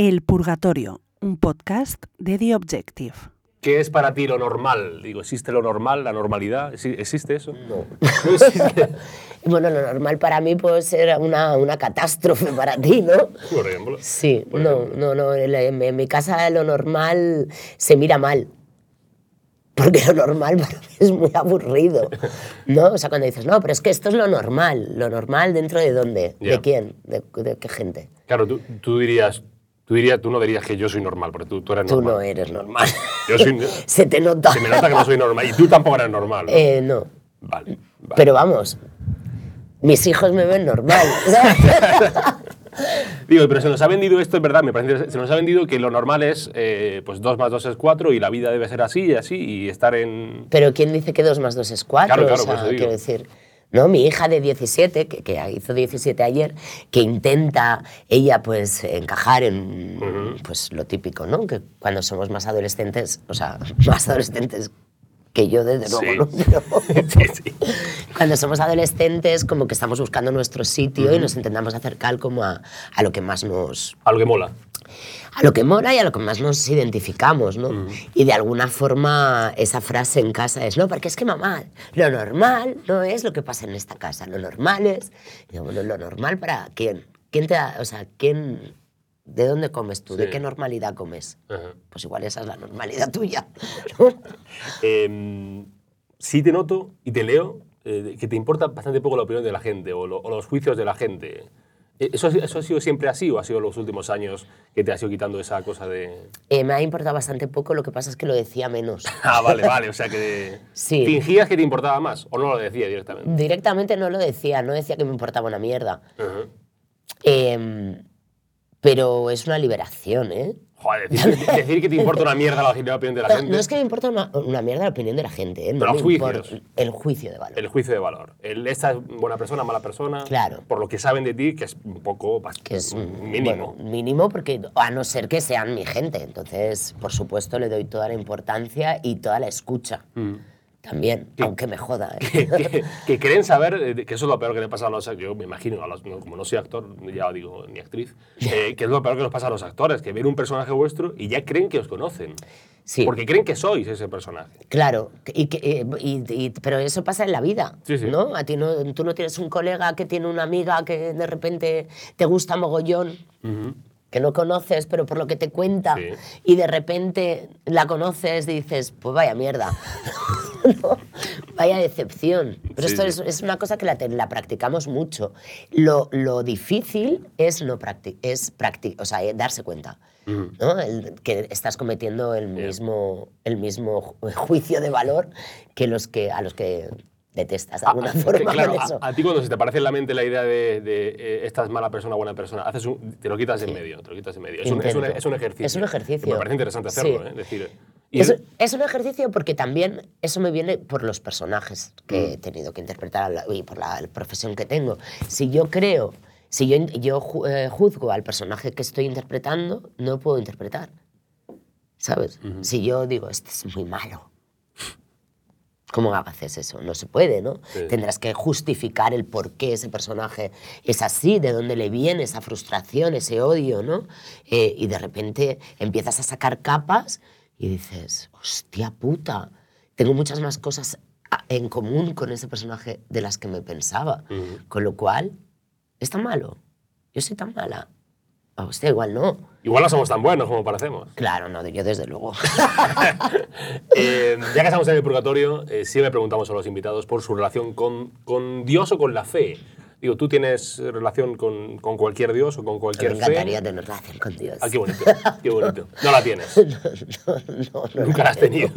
El Purgatorio, un podcast de The Objective. ¿Qué es para ti lo normal? Digo, ¿existe lo normal, la normalidad? ¿Exi- ¿Existe eso? No. No existe. Bueno, lo normal para mí puede ser una, una catástrofe para ti, ¿no? Por ejemplo. Sí, Por no, ejemplo. no, no. En, en- en mi casa lo normal se mira mal. Porque lo normal para mí es muy aburrido. ¿No? O sea, cuando dices, no, pero es que esto es lo normal. ¿Lo normal dentro de dónde? Ya. ¿De quién? ¿De, de qué gente? Claro, tú, tú dirías, tú dirías, tú no dirías que yo soy normal, porque tú, tú eres Tú normal. no eres normal. Yo soy, se te nota. se me nota que no soy normal. Y tú tampoco eres normal. ¿no? Eh, no. Vale, vale. Pero vamos, mis hijos me ven normal. Digo, pero se nos ha vendido esto, es verdad, me parece, se nos ha vendido que lo normal es, eh, pues 2 más 2 es 4 y la vida debe ser así y así y estar en... Pero ¿quién dice que 2 más 2 es 4? Claro, claro, o sea, por eso digo. quiero decir. No, mi hija de 17, que, que hizo 17 ayer, que intenta ella pues encajar en pues lo típico, ¿no? Que cuando somos más adolescentes, o sea, más adolescentes que yo desde luego, Sí. ¿no? Pero Sí, sí. cuando somos adolescentes como que estamos buscando nuestro sitio y nos intentamos acercar como a, a lo que más nos, A lo que mola. A lo que mola y a lo que más nos identificamos, ¿no? Y de alguna forma esa frase en casa es, no, porque es que mamá, lo normal no es lo que pasa en esta casa, lo normal es, y digo, bueno, lo normal para quién, quién te da, o sea, quién, ¿de dónde comes tú? ¿De qué normalidad comes? Ajá. Pues igual esa es la normalidad tuya. Eh, sí te noto y te leo eh, que te importa bastante poco la opinión de la gente o, lo- o los juicios de la gente. Eh, ¿Eso, ha sido- ¿Eso ha sido siempre así o ha sido los últimos años que te has ido quitando esa cosa de...? Eh, me ha importado bastante poco, lo que pasa es que lo decía menos. Ah, vale, vale, o sea que... Sí. ¿Fingías que te importaba más o no lo decía directamente? Directamente no lo decía, no decía que me importaba una mierda. Em, pero es una liberación, ¿eh? Joder, decir, decir que te importa una mierda la opinión de la No, gente. no es que me importa una, una mierda la opinión de la gente, ¿eh? No me juicios. el juicio de valor. El juicio de valor. El, esta es buena persona, mala persona. Claro. Por lo que saben de ti, que es un poco que es mínimo. bueno, mínimo porque a no ser que sean mi gente. Entonces, por supuesto, le doy toda la importancia y toda la escucha. Mm. También, aunque me joda. ¿eh? que, que- que creen saber, eh, que eso es lo peor que le pasa a los yo me imagino, a los- como no soy actor, ya digo, ni actriz, eh, que es lo peor que nos pasa a los actores, que ven un personaje vuestro y ya creen que os conocen. Sí, Porque creen que sois ese personaje. claro. Y que, y- y- pero eso pasa en la vida, Sí, sí. ¿no? A ti no, tú no tienes un colega que tiene una amiga que de repente te gusta mogollón. Que no conoces, pero por lo que te cuenta, Sí. y de repente la conoces y dices, pues vaya mierda, No, vaya decepción. Pero Sí, esto. Es, es una cosa que la, la practicamos mucho. Lo, lo difícil es, no practi es practi o sea, eh, darse cuenta. ¿no? El- que estás cometiendo el mismo, el mismo ju- juicio de valor que los que, a los que detestas de alguna Ah, forma. claro, con a- eso. A, ti cuando se te aparece en la mente la idea de, de, eh, esta es mala persona, buena persona, haces un- te lo quitas de en medio, te lo quitas en medio. Es un, es, un, es un ejercicio. Es un ejercicio. Me parece interesante hacerlo, Sí. ¿eh? Decir, y Es, es- un ejercicio porque también eso me viene por los personajes que Mm. he tenido que interpretar a la- y por la, profesión que tengo. Si yo creo, si yo, yo eh, juzgo al personaje que estoy interpretando, no puedo interpretar. ¿Sabes? Si yo digo, este es muy malo. ¿Cómo haces eso? No se puede, ¿no? Sí. Tendrás que justificar el por qué ese personaje es así, de dónde le viene esa frustración, ese odio, ¿no? Eh, y de repente empiezas a sacar capas y dices, hostia puta, tengo muchas más cosas a- en común con ese personaje de las que me pensaba. Con lo cual, es tan malo. Yo soy tan mala. Ah, hostia, igual no. igual no somos tan buenos como parecemos. Claro, no, yo desde luego. Eh, ya que estamos en el purgatorio, eh, siempre preguntamos a los invitados por su relación con, con Dios o con la fe. Digo, ¿tú tienes relación con, con cualquier Dios o con me cualquier fe? encantaría tener relación con Dios. Ah, qué bonito, qué bonito. No la tienes. no, no, no. Nunca la has tenido.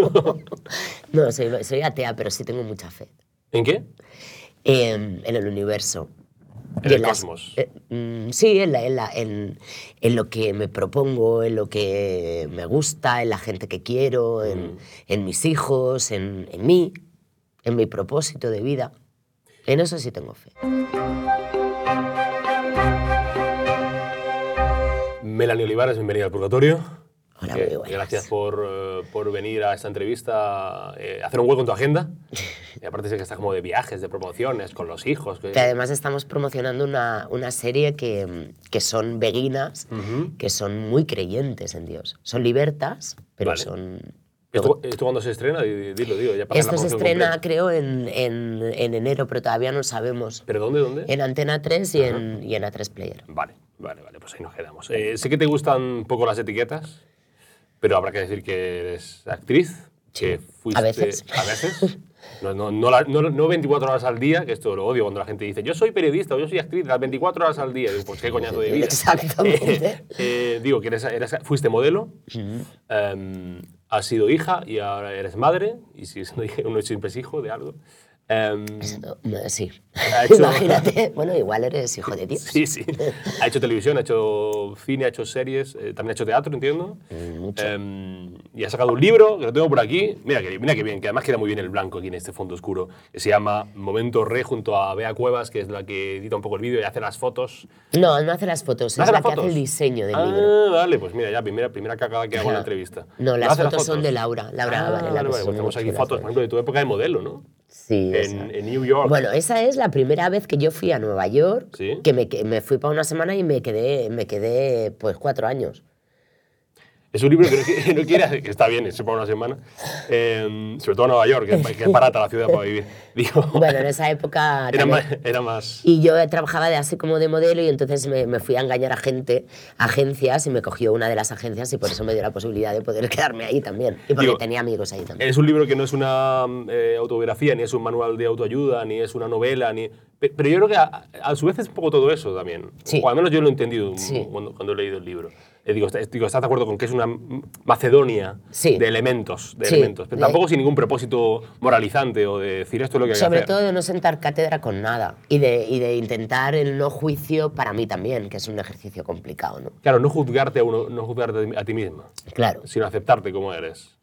No, soy, soy atea, pero sí tengo mucha fe. ¿En qué? En el universo. En el las- cosmos. eh, mm, sí, en, la- en la- en- en lo que me propongo, en lo que me gusta, en la gente que quiero, Mm. en, en mis hijos, en, en mí, en mi propósito de vida. En eso sí tengo fe. Melanie Olivares, bienvenida al purgatorio. Hola, Eh, muy buenas. Gracias por, eh, por venir a esta entrevista, eh, hacer un hueco en tu agenda. Y aparte sé que está como de viajes, de promociones, con los hijos. que- Que además estamos promocionando una, una serie que, que son veguinas, que son muy creyentes en Dios. Son libertas, pero Vale. son... ¿Esto, esto cuando se estrena? Di- Dilo, digo, ya Esto la se estrena, completa. creo, en, en, en enero, pero todavía no sabemos. ¿Pero dónde, dónde? En Antena 3 y en, y en A3 Player. Vale, vale, vale, pues ahí nos quedamos. Eh, sé que te gustan un poco las etiquetas, pero habrá que decir que eres actriz, que fuiste... a veces. A veces. No, no, no, la- no- no 24 horas al día, que esto lo odio cuando la gente dice, yo soy periodista o yo soy actriz las 24 horas al día. Digo, pues qué coñazo de vida. Exactamente. Eh, eh, digo que eres, eres- fuiste modelo, em, has sido hija y ahora eres madre, y si uno siempre es hijo de algo. No, Sí. Hecho- Imagínate. Bueno, igual eres hijo de Dios. Sí, sí. Ha hecho televisión, ha hecho cine, ha hecho series, eh, también ha hecho teatro, entiendo. Em, y ha sacado un libro, que lo tengo por aquí. Mira que, mira que bien, que además queda muy bien el blanco aquí en este fondo oscuro. Que se llama Momento Re junto a Bea Cuevas, que es la que edita un poco el vídeo y hace las fotos. No, no hace las fotos, ¿No es la las que hace el diseño del ah, libro. vale, pues mira, ya, primera, primera cagada que hago en la entrevista. No, ¿No las fotos, son de Laura. Laura Ah, vale, vale, pues tenemos aquí fotos, por ejemplo, de tu época de modelo, ¿no? Sí. En, en New York. Bueno, esa es la primera vez que yo fui a Nueva York, Sí. que me, que me fui para una semana y me quedé, me quedé pues cuatro años. Es un libro que no, no quiere hacer, que está bien, es para una semana, eh, sobre todo Nueva York, que es, que es barata la ciudad para vivir. Digo, Bueno, en esa época era, más, era más... Y yo trabajaba de así como de modelo y entonces me, me fui a engañar a gente, agencias, y me cogió una de las agencias y por eso me dio la posibilidad de poder quedarme ahí también. Y porque Digo, tenía amigos ahí también. Es un libro que no es una eh, autobiografía, ni es un manual de autoayuda, ni es una novela, ni... pe- Pero yo creo que a, a su vez es un poco todo eso también. Sí. O al menos yo lo he entendido Sí. cuando, cuando he leído el libro. Eh, digo, ¿estás, digo, ¿estás de acuerdo con que es una Macedonia Sí. de elementos? De Sí. elementos pero De- tampoco sin ningún propósito moralizante o de decir esto es lo que hay que Sobre hacer. todo de no sentar cátedra con nada y de, y de intentar el no juicio para mí también, que es un ejercicio complicado, ¿no? Claro, no juzgarte a, uno, no juzgarte a ti misma, Claro, sino aceptarte como eres.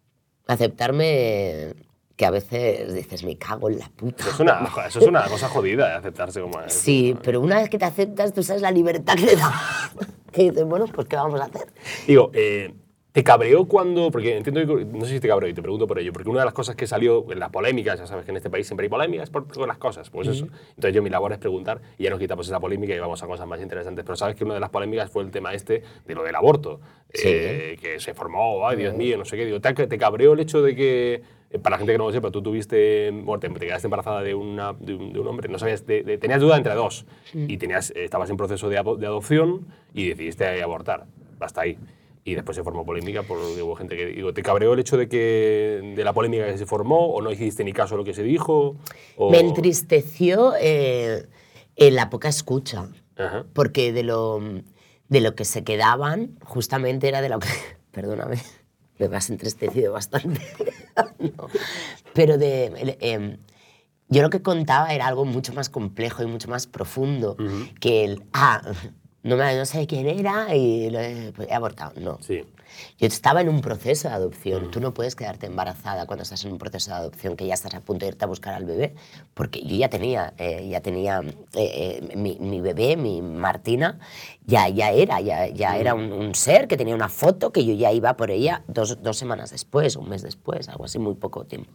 aceptarme que a veces dices, me cago en la puta. Eso es una, eso es una cosa jodida, de aceptarse como eres. Sí, pero una vez que te aceptas, tú sabes la libertad que te da. que dices, bueno, pues ¿qué vamos a hacer? Digo, eh, ¿te cabreó cuando.? Porque entiendo que. No sé si te cabreó y te pregunto por ello. Porque una de las cosas que salió en las polémicas, ya sabes que en este país siempre hay polémicas por todas las cosas. Pues eso. Entonces yo mi labor es preguntar y ya nos quitamos esa polémica y vamos a cosas más interesantes. Pero sabes que una de las polémicas fue el tema este de lo del aborto. Sí. eh, que se formó, ay Dios mío, no sé qué. Digo, ¿te, te cabreó el hecho de que. Eh, Para la gente que no lo sepa, tú tuviste, bueno, te, te quedaste embarazada de, una, de, un, de un hombre, no sabías, de- tenías duda entre dos y tenías, estabas en proceso de, de adopción y decidiste abortar. Hasta ahí. Y después se formó polémica por hubo gente que digo, ¿te cabreó el hecho de que de la polémica que se formó o no hiciste ni caso a lo que se dijo? O... Me entristeció eh, en la poca escucha, Ajá. porque de lo, de lo que se quedaban, justamente era de lo que. Perdóname, me has entristecido bastante. No, Pero de. em, yo lo que contaba era algo mucho más complejo y mucho más profundo que el. Ah, no, me, no sé quién era y lo he, pues, he abortado. No. Sí. Yo estaba en un proceso de adopción. Tú no puedes quedarte embarazada cuando estás en un proceso de adopción, que ya estás a punto de irte a buscar al bebé, porque yo ya tenía, eh, ya tenía eh, eh, mi, mi bebé, mi Martina, ya, ya era, ya, ya era un, un ser que tenía una foto que yo ya iba por ella dos, dos semanas después, un mes después, algo así, muy poco tiempo.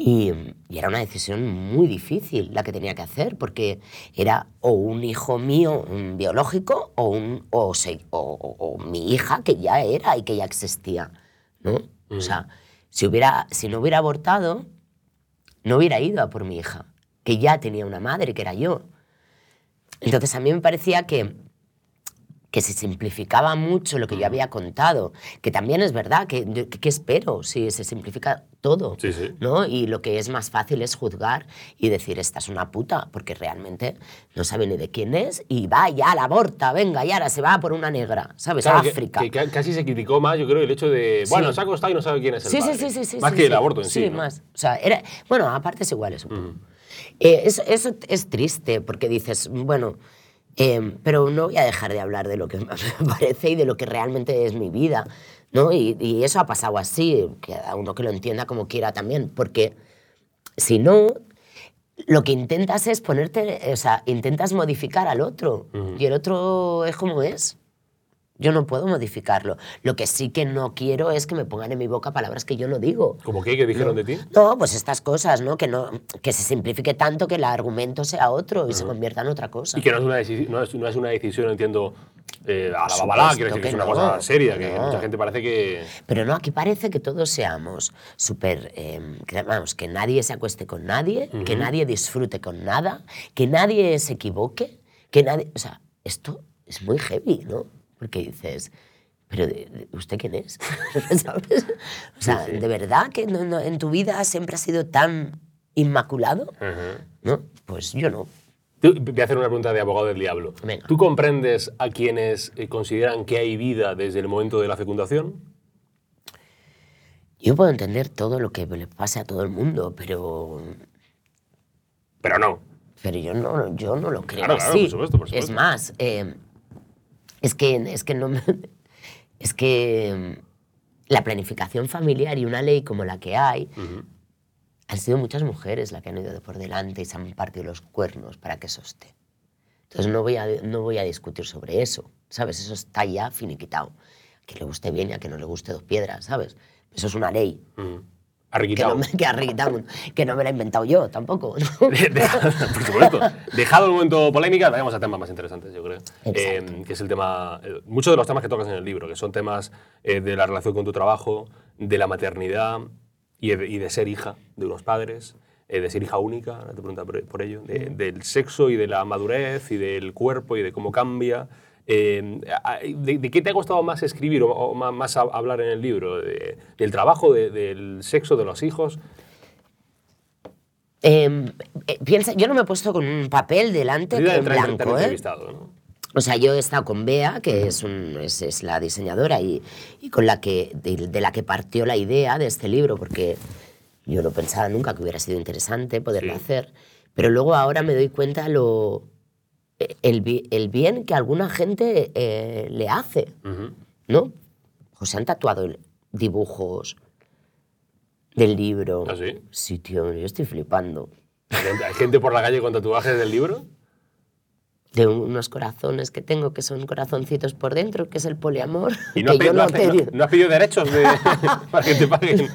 Y, y era una decisión muy difícil la que tenía que hacer, porque era o un hijo mío mm, biológico o, un, o, se- o- o- o mi hija que ya era y que ya existía. ¿no? O sea, si, hubiera, si no hubiera abortado, no hubiera ido a por mi hija, que ya tenía una madre, que era yo. Entonces a mí me parecía que, que se simplificaba mucho lo que yo había contado, que también es verdad, que, que, que espero si se simplifica todo, Sí, sí. ¿no? Y lo que es más fácil es juzgar y decir, esta es una puta, porque realmente no sabe ni de quién es y va, ya la aborta, venga, y ahora se va por una negra, ¿sabes? Claro, a que- África. Que, ca- casi se criticó más, yo creo, el hecho de, Sí. bueno, se ha acostado y no sabe quién es el Sí, sí, padre. sí, sí, sí. Más sí, que sí. el aborto en sí. Sí, ¿no? más. O sea, era, bueno, a partes iguales un poco. Eh, eso, eso es triste porque dices, bueno, eh, pero no voy a dejar de hablar de lo que me parece y de lo que realmente es mi vida, ¿no? Y, y eso ha pasado así, que a uno que lo entienda como quiera también, porque si no, lo que intentas es ponerte, o sea, intentas modificar al otro y el otro es como es. Yo no puedo modificarlo. Lo que sí que no quiero es que me pongan en mi boca palabras que yo no digo. ¿Cómo qué? ¿Qué dijeron de ti? No, pues estas cosas, ¿no? Que, no, que se simplifique tanto que el argumento sea otro y se convierta en otra cosa. Y que no es una, deci- no es, no es una decisión, entiendo, eh, a la babalá, quiero decir que es que una no, cosa seria, que no. mucha gente parece que... Pero no, aquí parece que todos seamos súper. eh, que, vamos, que nadie se acueste con nadie, que nadie disfrute con nada, que nadie se equivoque, que nadie. O sea, esto es muy heavy, ¿no? Porque dices. ¿Pero usted quién es? ¿Sabes? O sea, ¿de verdad que no- no- en tu vida siempre has sido tan inmaculado? Ajá. ¿No? Pues yo no. Tú- Voy a hacer una pregunta de abogado del diablo. Venga. ¿Tú comprendes a quienes eh, consideran que hay vida desde el momento de la fecundación? Yo puedo entender todo lo que le pase a todo el mundo, pero Pero no. Pero yo no, yo no lo creo Claro, por supuesto, por Es supuesto. más, eh, es, que, es que no me- es que mm, la planificación familiar y una ley como la que hay han sido muchas mujeres las que han ido de por delante y se han partido los cuernos para que eso esté. Entonces no voy a, no voy a discutir sobre eso, ¿sabes? Eso está ya finiquitado. Que le guste bien y a que no le guste dos piedras, ¿sabes? Eso es una ley Ujú. que no, me, que, no me la he inventado yo tampoco. ¿no? De- por supuesto. Dejado el momento polémica, vayamos a temas más interesantes, yo creo. Eh, que es el tema. eh, muchos de los temas que tocas en el libro, que son temas eh, de la relación con tu trabajo, de la maternidad y de, y de ser hija de unos padres, eh, de ser hija única, ahora te pregunta por, por ello, de- del sexo y de la madurez y del cuerpo y de cómo cambia. Eh, de, de qué te ha costado más escribir o, o ma- más, a- hablar en el libro? De- ¿Del trabajo, de- del sexo, de los hijos? Eh, eh, piensa, yo no me he puesto con un papel delante en blanco, ¿eh? ¿no? O sea, yo he estado con Bea, que es, un- es, es la diseñadora y, y con la que, de, de la que partió la idea de este libro, porque yo no pensaba nunca que hubiera sido interesante poderlo Sí. hacer. Pero luego ahora me doy cuenta lo, el, el bien que alguna gente eh, le hace, Ujú. ¿no? Pues se han tatuado dibujos del libro. ¿Ah, sí? Sí, tío, yo estoy flipando. ¿Hay gente- ¿Hay gente por la calle con tatuajes del libro? de unos corazones que tengo que son corazoncitos por dentro, que es el poliamor. Y no has, pedido, no no no has pedido derechos de- para que te paguen.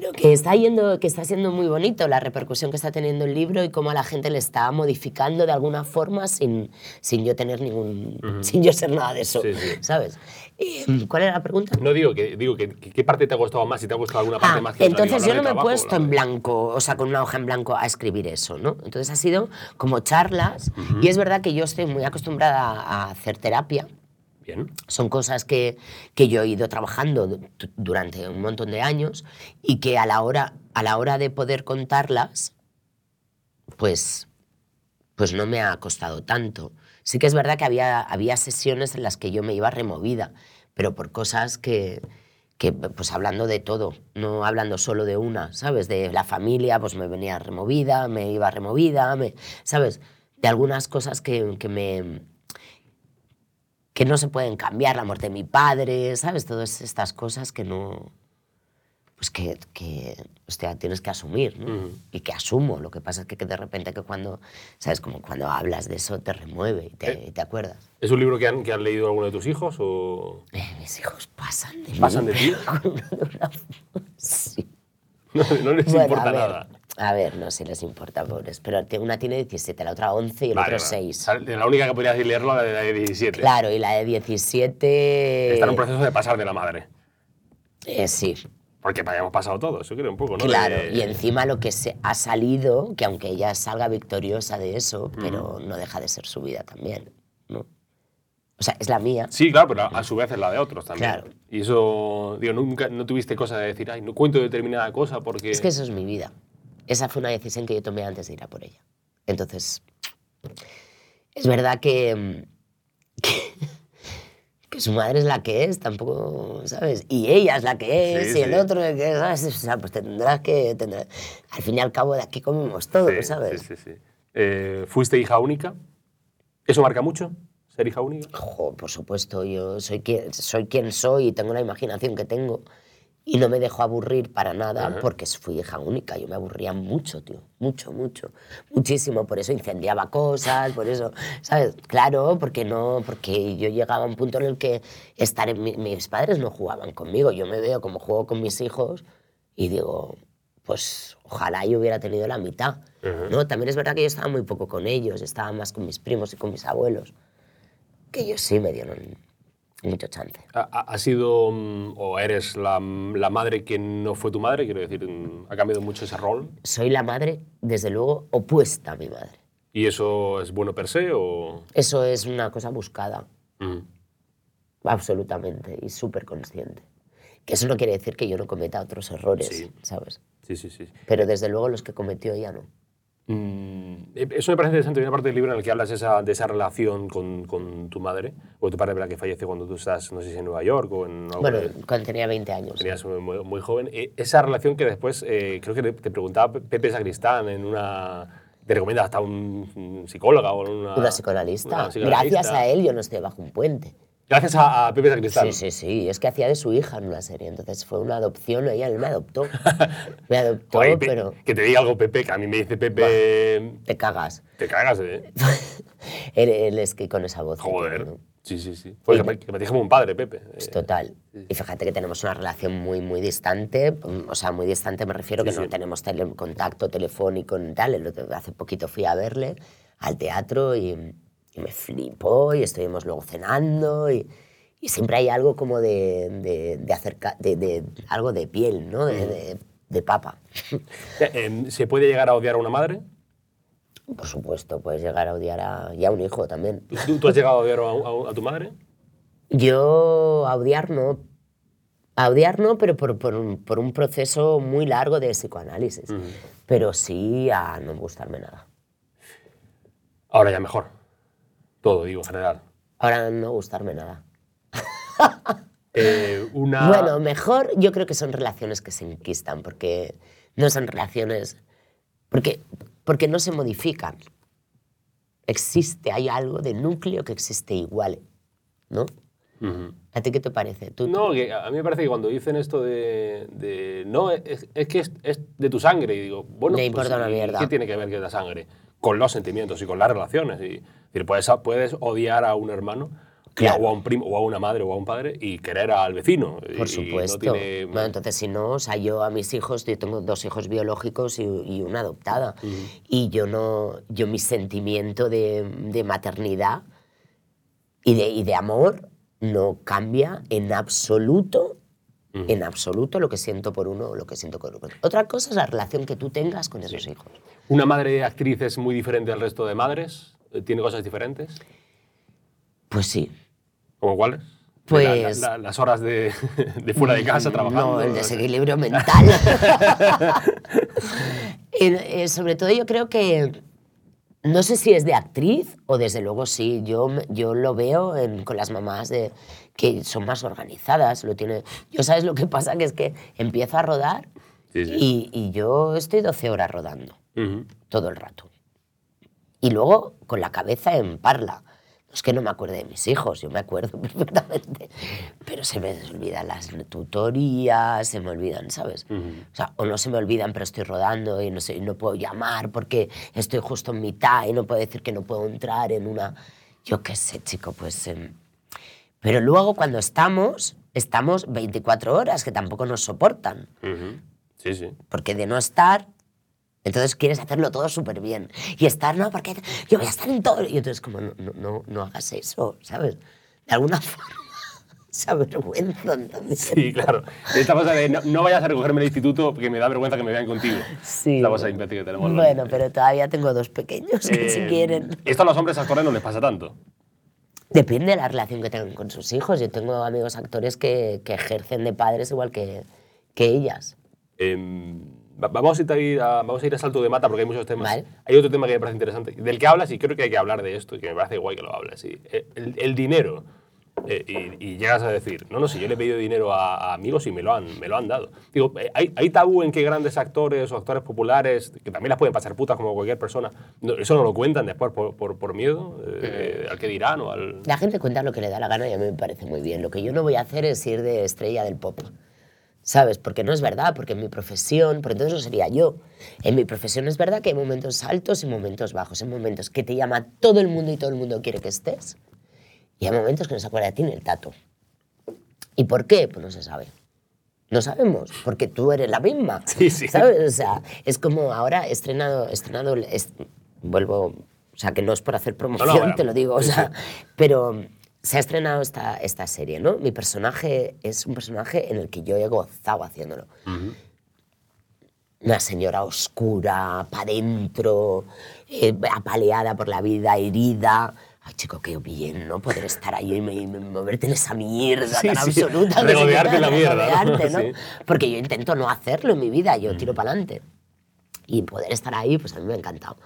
Pero que está, yendo, que está siendo muy bonito la repercusión que está teniendo el libro y cómo a la gente le está modificando de alguna forma sin, sin yo tener ningún. sin yo ser nada de eso. Sí, sí. ¿Sabes? Y, ¿Cuál era la pregunta? No digo que, digo que, que- qué parte te ha costado más, si te ha costado alguna parte Ah, más que otra, entonces digo, yo no me he trabajo, puesto en blanco, o sea, con una hoja en blanco a escribir eso, ¿no? Entonces ha sido como charlas y es verdad que yo estoy muy acostumbrada a hacer terapia. Son cosas que, que yo he ido trabajando du- durante un montón de años y que a la hora, a la hora de poder contarlas, pues, pues no me ha costado tanto. Sí que es verdad que había, había sesiones en las que yo me iba removida, pero por cosas que, que, pues hablando de todo, no hablando solo de una, ¿sabes? De la familia, pues me venía removida, me iba removida, me, ¿sabes? De algunas cosas que, que me, que no se pueden cambiar, la muerte de mi padre, ¿sabes? Todas estas cosas que no... Pues que, que hostia, tienes que asumir, ¿no? Y que asumo. Lo que pasa es que, que de repente que cuando, ¿sabes? Como cuando hablas de eso te remueve y te, Eh. y te acuerdas. ¿Es un libro que han, que han leído alguno de tus hijos o Eh, mis hijos pasan de mí. pasan de ti? pero de forma- sí. No, no les Bueno, importa nada. A ver, no sé, les importa, pobres. Pero una tiene 17, la otra 11 y el Vale, otro vale. 6. Sale- La única que podrías leerlo la de la de 17. Claro, y la de 17... Está en un proceso de pasar de la madre. eh, sí, Porque hayamos pasado todo, eso creo un poco, ¿no? Claro, De- y encima lo que se ha salido, que aunque ella salga victoriosa de eso, pero no deja de ser su vida también, ¿no? O sea, es la mía. Sí, claro, pero a, a su vez es la de otros también. Claro. Y eso, digo, nunca no tuviste cosa de decir, ay, no cuento determinada cosa porque... Es que eso es mi vida. Esa fue una decisión que yo tomé antes de ir a por ella. Entonces, es verdad que, mm, que, que su madre es la que es, tampoco, ¿sabes? Y ella es la que es, Sí, y el sí. otro es el que es, ¿sabes? O sea, pues tendrás que... tendrás- Al fin y al cabo de aquí comemos todos, Sí, ¿sabes? Sí, sí, sí. Eh, ¿Fuiste hija única? ¿Eso marca mucho? ¿Ser hija única? Jo, por supuesto, yo soy quien, soy quien soy y tengo la imaginación que tengo. Y no me dejó aburrir para nada porque fui hija única. Yo me aburría mucho, tío. Mucho, mucho. Muchísimo. Por eso incendiaba cosas, por eso, ¿sabes? Claro, porque no, porque yo llegaba a un punto en el que estar en mi- mis padres no jugaban conmigo. Yo me veo como juego con mis hijos y digo, pues ojalá yo hubiera tenido la mitad. ¿no? También es verdad que yo estaba muy poco con ellos, estaba más con mis primos y con mis abuelos, que ellos sí me dieron mucho chance. ¿Ha, sido mm, o eres la, la madre que no fue tu madre? Quiero decir, mm, ¿ha cambiado mucho ese rol? Soy la madre, desde luego, opuesta a mi madre. ¿Y eso es bueno per se o...? Eso es una cosa buscada, Mm. absolutamente, y súper consciente. Que eso no quiere decir que yo no cometa otros errores, Sí. ¿sabes? Sí, sí, sí. Pero desde luego los que cometió ella no. Mm, Eso me parece interesante. Hay una parte del libro en la que hablas de esa, de esa relación con, con tu madre, o tu padre, ¿verdad? que fallece cuando tú estás, no sé si en Nueva York o en... Bueno, de- cuando tenía 20 años. Tenías muy, muy joven. Eh, Esa relación que después, eh, creo que te- te preguntaba Pepe Sacristán en una... Te recomienda hasta un, un psicóloga o una... Una psicoanalista. una psicoanalista. Gracias a él yo no estoy bajo un puente. Gracias a, a Pepe Sacristán. Sí, sí, sí. Es que hacía de su hija en una serie. Entonces fue una adopción. Ella me adoptó. Me adoptó, Pe- pero Que te diga algo Pepe, que a mí me dice Pepe... te cagas. Te cagas, ¿eh? él, él es que con esa voz. Joder. tiene, ¿no? Sí, sí, sí. Pues que, me, que me dije como un padre, Pepe. Eh, Es total. Y fíjate que tenemos una relación muy, muy distante. O sea, muy distante me refiero que Sí, no sí. tenemos tele- contacto telefónico ni tal. Hace poquito fui a verle al teatro y, me flipó y estuvimos luego cenando y, y siempre hay algo como de, de, de acerca, de, de- algo de piel, ¿no? De, de, de papa. em, ¿Se puede llegar a odiar a una madre? Por supuesto, puedes llegar a odiar a, y a un hijo también. ¿Tú, tú has llegado a odiar a, a- a tu madre? Yo a odiar no. A odiar no, pero por, por un, por un proceso muy largo de psicoanálisis. Pero sí a no gustarme nada. Ahora ya mejor. Todo, digo, en general. Ahora no gustarme nada. Eh, una... Bueno, mejor yo creo que son relaciones que se enquistan, porque no son relaciones... Porque, porque no se modifican. Existe, hay algo de núcleo que existe igual, ¿no? Ujú. ¿A ti qué te parece? ¿Tú, No, que a mí me parece que cuando dicen esto de... de- no, es, es que es, es de tu sangre. Y digo, bueno, Me importa una ¿y mierda. ¿Qué tiene que ver que es la sangre? Con los sentimientos y con las relaciones. Y, decir, puedes, puedes odiar a un hermano Claro. o a un primo, o a una madre o a un padre y querer al vecino. Por y supuesto. no tiene- Bueno, entonces, si no, o sea, yo a mis hijos, yo tengo dos hijos biológicos y, y una adoptada. Y yo no, yo mi sentimiento de, de maternidad y de, y de amor no cambia en absoluto, en absoluto lo que siento por uno o lo que siento por otro. Otra cosa es la relación que tú tengas con esos hijos. ¿Una madre actriz es muy diferente al resto de madres? ¿Tiene cosas diferentes? Pues sí. ¿Como cuáles? Pues- La- la- las horas de, de fuera de casa trabajando. No, el desequilibrio mental. Eh, sobre todo yo creo que, no sé si es de actriz o desde luego sí, yo, yo lo veo en- con las mamás de, que son más organizadas. Lo tiene, yo sabes lo que pasa, que es que empiezo a rodar Sí, sí. Y, y yo estoy 12 horas rodando todo el rato. Y luego con la cabeza en parla. No es que no me acuerde de mis hijos, yo me acuerdo perfectamente. Pero se me olvidan las tutorías, se me olvidan, ¿sabes? O sea, o no se me olvidan, pero estoy rodando y no, sé, y no puedo llamar porque estoy justo en mitad y no puedo decir que no puedo entrar en una... Yo qué sé, chico, pues... em, Pero luego cuando estamos, estamos 24 horas, que tampoco nos soportan. Ujú. Sí, sí. Porque de no estar, entonces quieres hacerlo todo súper bien. Y estar, no, porque yo voy a estar en todo. Y entonces, como, no, no, no, no hagas eso, ¿sabes? De alguna forma, esa vergüenza también. Sí, claro. Esta cosa de no, no vayas a recogerme el instituto porque me da vergüenza que me vean contigo. Sí. La cosa imbécil que tenemos. Bueno, pero todavía tengo dos pequeños que si Eh, quieren. Esto a los hombres actores no les pasa tanto. Depende de la relación que tengan con sus hijos. Yo tengo amigos actores que, que ejercen de padres igual que, que ellas. Va- vamos, a ir a, vamos a ir a salto de mata porque hay muchos temas. Vale. Hay otro tema que me parece interesante, del que hablas y creo que hay que hablar de esto y que me parece guay que lo hables. sí. Eh, El, el dinero. Eh, y, y llegas a decir, no, no sé, yo le he pedido dinero a, a amigos y me lo han, me lo han dado. Digo, eh, ¿hay, ¿hay tabú en que grandes actores o actores populares, que también las pueden pasar putas como cualquier persona, no- eso no lo cuentan después por, por, por miedo eh, al que dirán o al... La gente cuenta lo que le da la gana y a mí me parece muy bien. Lo que yo no voy a hacer es ir de estrella del pop. ¿Sabes? Porque no es verdad, porque en mi profesión, porque entonces no sería yo. En mi profesión es verdad que hay momentos altos y momentos bajos, hay momentos que te llama todo el mundo y todo el mundo quiere que estés, y hay momentos que no se acuerda de ti ni el tato. ¿Y por qué? Pues no se sabe. No sabemos, porque tú eres la misma. Sí, sí. ¿Sabes? O sea, es como ahora he estrenado, he estrenado, es- vuelvo, o sea, que no es por hacer promoción, bueno, te lo digo, o sea, pero se ha estrenado esta, esta serie, ¿no? Mi personaje es un personaje en el que yo he gozado haciéndolo. Una señora oscura, para adentro, eh, apaleada por la vida, herida. Ay, chico, qué bien, ¿no? Poder estar ahí y, me- y moverte en esa mierda Sí, tan sí. absoluta. Regodearte en la mierda, ¿no? ¿no? Sí. Porque yo intento no hacerlo en mi vida, yo tiro para adelante. Y poder estar ahí, pues a mí me ha encantado.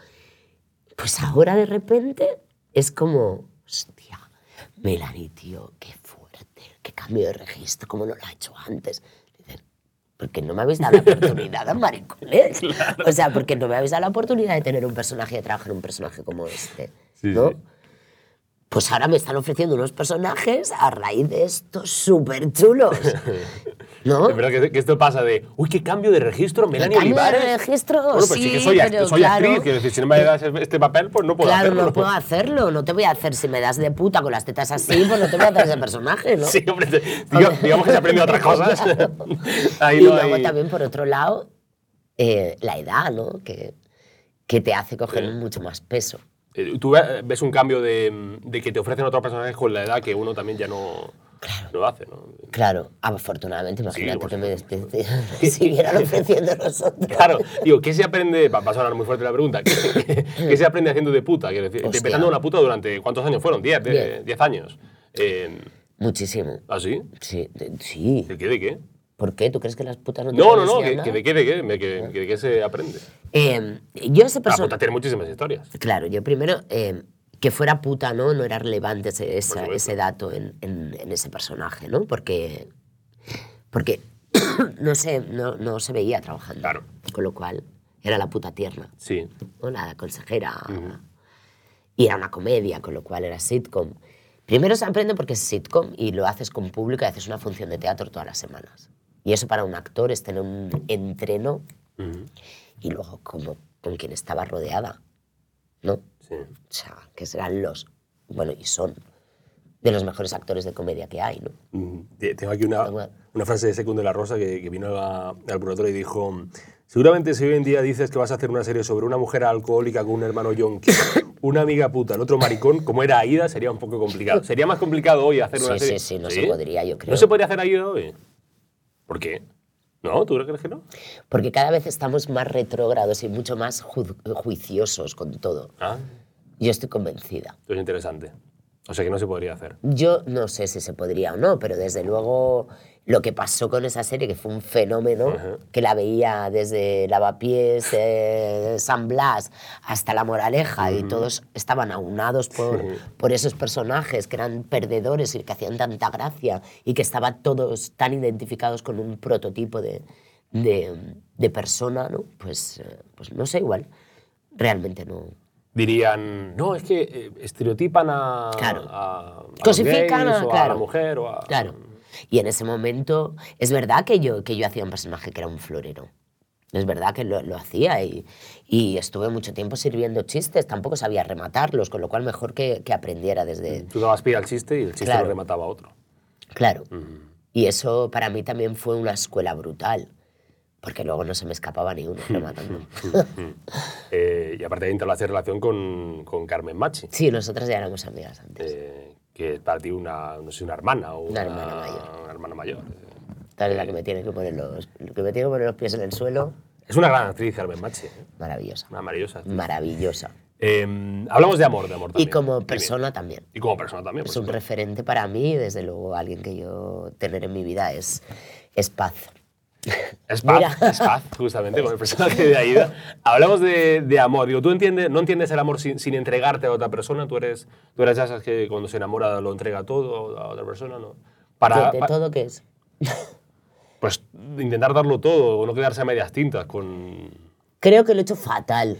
Pues ahora de repente es como, hostia, Melanie, tío, qué fuerte, qué cambio de registro, cómo no lo ha hecho antes. Dicen, porque no me habéis dado la oportunidad a maricones. O sea, porque no me habéis dado la oportunidad de tener un personaje, de trabajar un personaje como este. Sí, ¿no? sí. Pues ahora me están ofreciendo unos personajes a raíz de estos súper chulos. ¿No? Es verdad que, que esto pasa de, uy, qué cambio de registro, Melanie cambio de Olivares. registro, Bueno, pues sí, sí, que soy, pero soy claro. actriz, quiero decir, si no me das este papel, pues no puedo Claro, hacerlo. no puedo hacerlo. No te voy a hacer, si me das de puta con las tetas así, pues no te voy a hacer ese personaje, ¿no? Sí, hombre, digo- digamos que se aprende otras cosas. Ahí y no luego hay- también, por otro lado, eh, la edad, ¿no? Que, que te hace coger Sí. mucho más peso. Eh, Tú ve- ves un cambio de, de que te ofrecen otros personajes con la edad que uno también ya no, no hace, ¿no? Claro, afortunadamente, imagínate que me despidiera- siguieran ofreciendo nosotros. Claro, digo, ¿qué se aprende? Va a sonar muy fuerte la pregunta. ¿Qué, se aprende haciendo de puta? Quiero decir, a una puta durante ¿cuántos años fueron? ¿10? de- Diez. ¿10 años? Eh, Muchísimo. ¿Ah, sí? Sí, de- sí. ¿De qué? ¿De qué? ¿Por qué? ¿Tú crees que las putas no te No, no, no, que, que de qué, de qué, me- que, que de qué se aprende. Eh, yo ese La personaje... puta tiene muchísimas historias. Claro, yo primero, eh, que fuera puta, ¿no? No era relevante ese, esa- ese dato en, en- en ese personaje, ¿no? Porque, porque no, se, no, no se veía trabajando. Claro. Con lo cual, era la puta tierna, Sí. ¿no? La consejera. Y era una comedia, con lo cual era sitcom. Primero se aprende porque es sitcom y lo haces con público y haces una función de teatro todas las semanas. Y eso para un actor es tener un entreno y luego como con quien estaba rodeada, ¿no? Sí. O sea, que serán los, bueno, y son de los mejores actores de comedia que hay, ¿no? Te- Tengo aquí una, Tengo- una frase de Segundo de la Rosa que, que vino a- al Purgatorio y dijo: Seguramente si hoy en día dices que vas a hacer una serie sobre una mujer alcohólica con un hermano yonki, una amiga puta, el otro maricón, como era Aida, sería un poco complicado. Sería más complicado hoy hacer una Sí, serie. sí, sí, no se podría, yo creo. ¿No se podría hacer Aida hoy? ¿Por qué? ¿No? ¿Tú crees que no? Porque cada vez estamos más retrógrados y mucho más ju- juiciosos con todo. Ah, Yo estoy convencida. esto es interesante. O sea que no se podría hacer. Yo no sé si se podría o no, pero desde luego lo que pasó con esa serie, que fue un fenómeno, que la veía desde Lavapiés, eh, San Blas, hasta La Moraleja, y todos estaban aunados por, por esos personajes que eran perdedores y que hacían tanta gracia, y que estaban todos tan identificados con un prototipo de, de, de persona, ¿no? Pues, eh, pues no sé, igual. Realmente no. Dirían, no, es que eh, los a, Claro. a, a los Cosifican gays a- o a claro. la mujer o a... Claro. Y en ese momento, es verdad que yo, que yo hacía un personaje que era un florero. Es verdad que lo, lo hacía y, y estuve mucho tiempo sirviendo chistes, tampoco sabía rematarlos, con lo cual mejor que, que aprendiera desde... Tú dabas pie al chiste y el chiste Claro. lo remataba otro. Claro. Y eso para mí también fue una escuela brutal, porque luego no se me escapaba ni uno rematando. Eh, y aparte de entablaste relación con, con Carmen Machi, Sí, nosotras ya éramos amigas antes. eh, que es para ti una, no sé, una hermana o Una hermana mayor. Una hermana mayor. Tal es la que me tiene que poner los, que me tiene que poner los pies en el suelo, Es una gran actriz, Carmen Machi. ¿eh? maravillosa. Una maravillosa. actriz. Maravillosa. Eh, hablamos de amor, de amor Y también. como persona también. Y como persona también. Es un referente para mí desde luego alguien que yo tener en mi vida es, es paz. Es paz, es paz, justamente, con el personaje de Aida. Hablamos de, de amor. Digo, ¿tú entiendes, no entiendes el amor sin, sin entregarte a otra persona? ¿Tú eres, tú eres esas que cuando se enamora lo entrega todo a otra persona? ¿no? Para, ¿De, todo qué es? Pues intentar darlo todo, o no quedarse a medias tintas con... Creo que lo he hecho fatal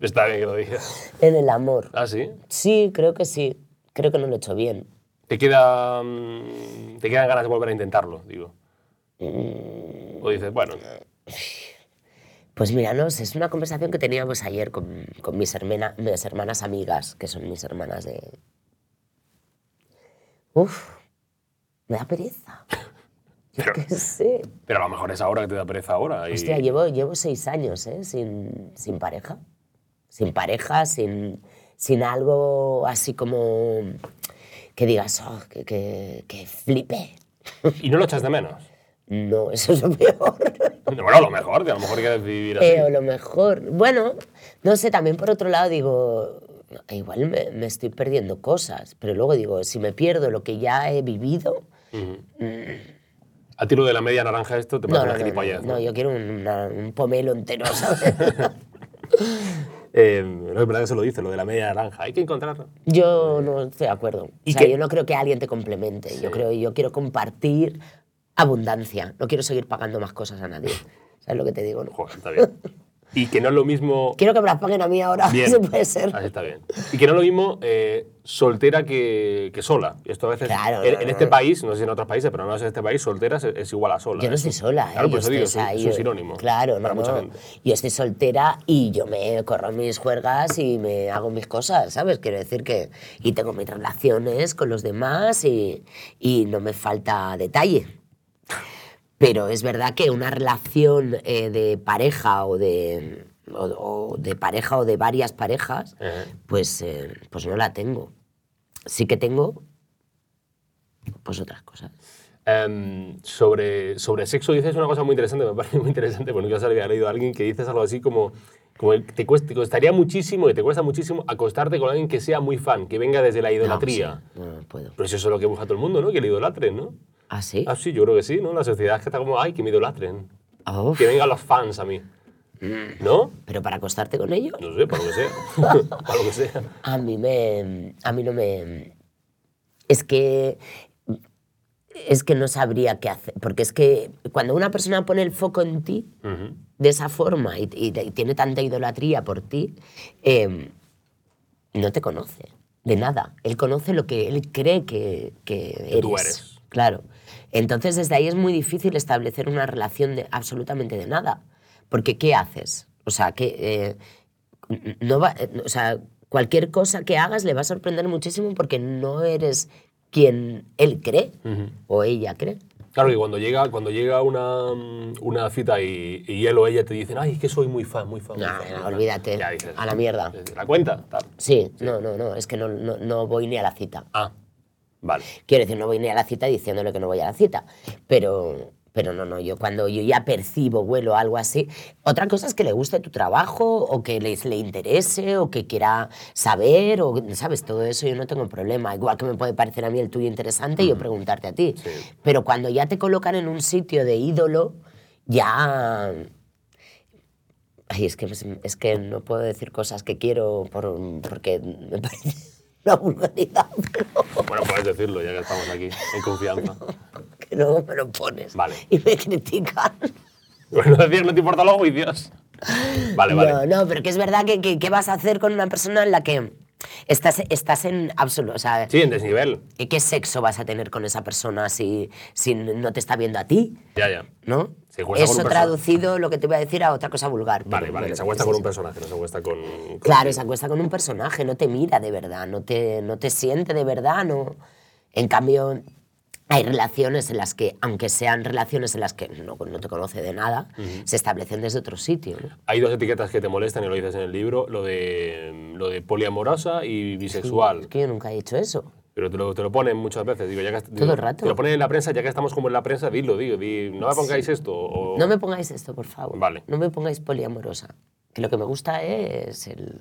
Está bien que lo digas. en el amor. ¿Ah, sí? Sí, creo que sí. Creo que no lo he hecho bien. ¿Te, queda, mm, ¿Te quedan ganas de volver a intentarlo, digo? O dices, bueno, Pues mira, no es una conversación que teníamos ayer con, con mis, hermana- mis hermanas amigas, que son mis hermanas de... Uf, me da pereza. Yo Pero- qué sé. pero a lo mejor es ahora que te da pereza ahora. y- Hostia, llevo, llevo seis años ¿eh? sin, sin pareja. Sin pareja, sin, sin algo así como que digas, oh, que, que, que flipe. y no lo echas de menos. No, eso es lo peor. Bueno, a lo mejor, que a lo mejor quieres vivir así. Pero lo mejor, bueno, no sé, también por otro lado digo, igual me, me estoy perdiendo cosas, pero luego digo, si me pierdo lo que ya he vivido, A ti lo de la media naranja esto te no, parece no, una no, gilipollez, no, yo quiero un, una- un pomelo entero, ¿sabes? Eh, no, es verdad que se lo dice, lo de la media naranja. Hay que encontrarlo. Yo no estoy de acuerdo. ¿Y o sea, qué? yo no creo que alguien te complemente. Yo creo, yo quiero compartir abundancia. No quiero seguir pagando más cosas a nadie. ¿Sabes lo que te digo? no? Joder, está bien. Y que no es lo mismo... Quiero que me las paguen a mí ahora. Bien. Puede ser. Así está bien. Y que no es lo mismo eh, soltera que, que sola. Esto a veces, Claro, en, no, en no, este no. país, no sé si en otros países, pero no sé en este país, soltera es, es igual a sola. Yo no Eso- estoy sola, ¿eh? Claro, por Yo eso digo, estoy- es es un sinónimo. Claro, no, para mucha no. gente. Yo estoy soltera y yo me corro mis juergas y me hago mis cosas, ¿sabes? Quiero decir que... Y tengo mis relaciones con los demás y, y no me falta detalle. Pero es verdad que una relación eh, de pareja o de, o, o de pareja o de varias parejas, pues, eh, pues no la tengo. Sí que tengo pues otras cosas. Em, sobre, sobre sexo dices una cosa muy interesante, me parece muy interesante, porque nunca se había leído a alguien que dices algo así como, como te, cuesta- te costaría muchísimo y te cuesta muchísimo acostarte con alguien que sea muy fan, que venga desde la idolatría. No, sí, no, no puedo. Pero eso es lo que busca todo el mundo, ¿no? Que le idolatren, ¿no? ¿Ah, sí? Ah, sí, yo creo que sí, ¿no? La sociedad es que está como, ay, que me idolatren. Que vengan los fans a mí. ¿No? ¿Pero para acostarte con ellos? No sé, para lo que sea. para lo que sea. A mí me... A mí no me... Es que... Es que no sabría qué hacer. Porque es que cuando una persona pone el foco en ti de esa forma y, y- y tiene tanta idolatría por ti, eh, no te conoce de nada. Él conoce lo que él cree que, que eres. tú eres. Claro. Entonces, desde ahí es muy difícil establecer una relación de absolutamente de nada. Porque, ¿qué haces? O sea, que. eh, no va, eh, o sea, cualquier cosa que hagas le va a sorprender muchísimo porque no eres quien él cree o ella cree. Claro, y cuando llega, cuando llega una, una cita y, y él o ella te dicen, ay, es que soy muy fan, muy fan. muy No, fan, no, muy fan", olvídate. Ya dices, A la mierda. ¿La cuenta? Tal. Sí, no, no, no, es que no, no, no voy ni a la cita. Ah, vale. Quiero decir, no voy ni a la cita diciéndole que no voy a la cita, pero, pero no, no, yo cuando yo ya percibo, huelo algo así, otra cosa es que le guste tu trabajo o que les, le interese o que quiera saber o, ¿sabes? Todo eso yo no tengo problema. Igual que me puede parecer a mí el tuyo interesante y yo preguntarte a ti. Pero cuando ya te colocan en un sitio de ídolo, ya... Ay, es que, es que no puedo decir cosas que quiero por- porque me parece una vulgaridad, pero Bueno, puedes decirlo, ya que estamos aquí, en confianza. Que luego me lo pones Vale. y me critican. Bueno, decir, no te importa los juicios. Vale, vale. No, no, pero que es verdad que, que- ¿qué vas a hacer con una persona en la que estás, estás en absoluto... O sea, Sí, en desnivel. ¿qué sexo vas a tener con esa persona si, si no te está viendo a ti? Ya, ya. ¿No? Se Eso traducido lo que te voy a decir a otra cosa vulgar. Vale, vale. Se acuesta es con un personaje, no se acuesta con. con- Claro, se acuesta con un personaje, no te mira de verdad, no te, no te siente de verdad, no. En cambio, hay relaciones en las que, aunque sean relaciones en las que no, no te conoce de nada, se establecen desde otro sitio. ¿no? Hay dos etiquetas que te molestan y lo dices en el libro: lo de, lo de poliamorosa y bisexual. Es que yo nunca he dicho eso. Pero te lo, te lo ponen muchas veces. Digo, ya que, digo, Todo el rato. Te lo ponen en la prensa, ya que estamos como en la prensa, dilo, digo. di, no me pongáis esto. O... No me pongáis esto, por favor. Vale. No me pongáis poliamorosa. Que lo que me gusta es el...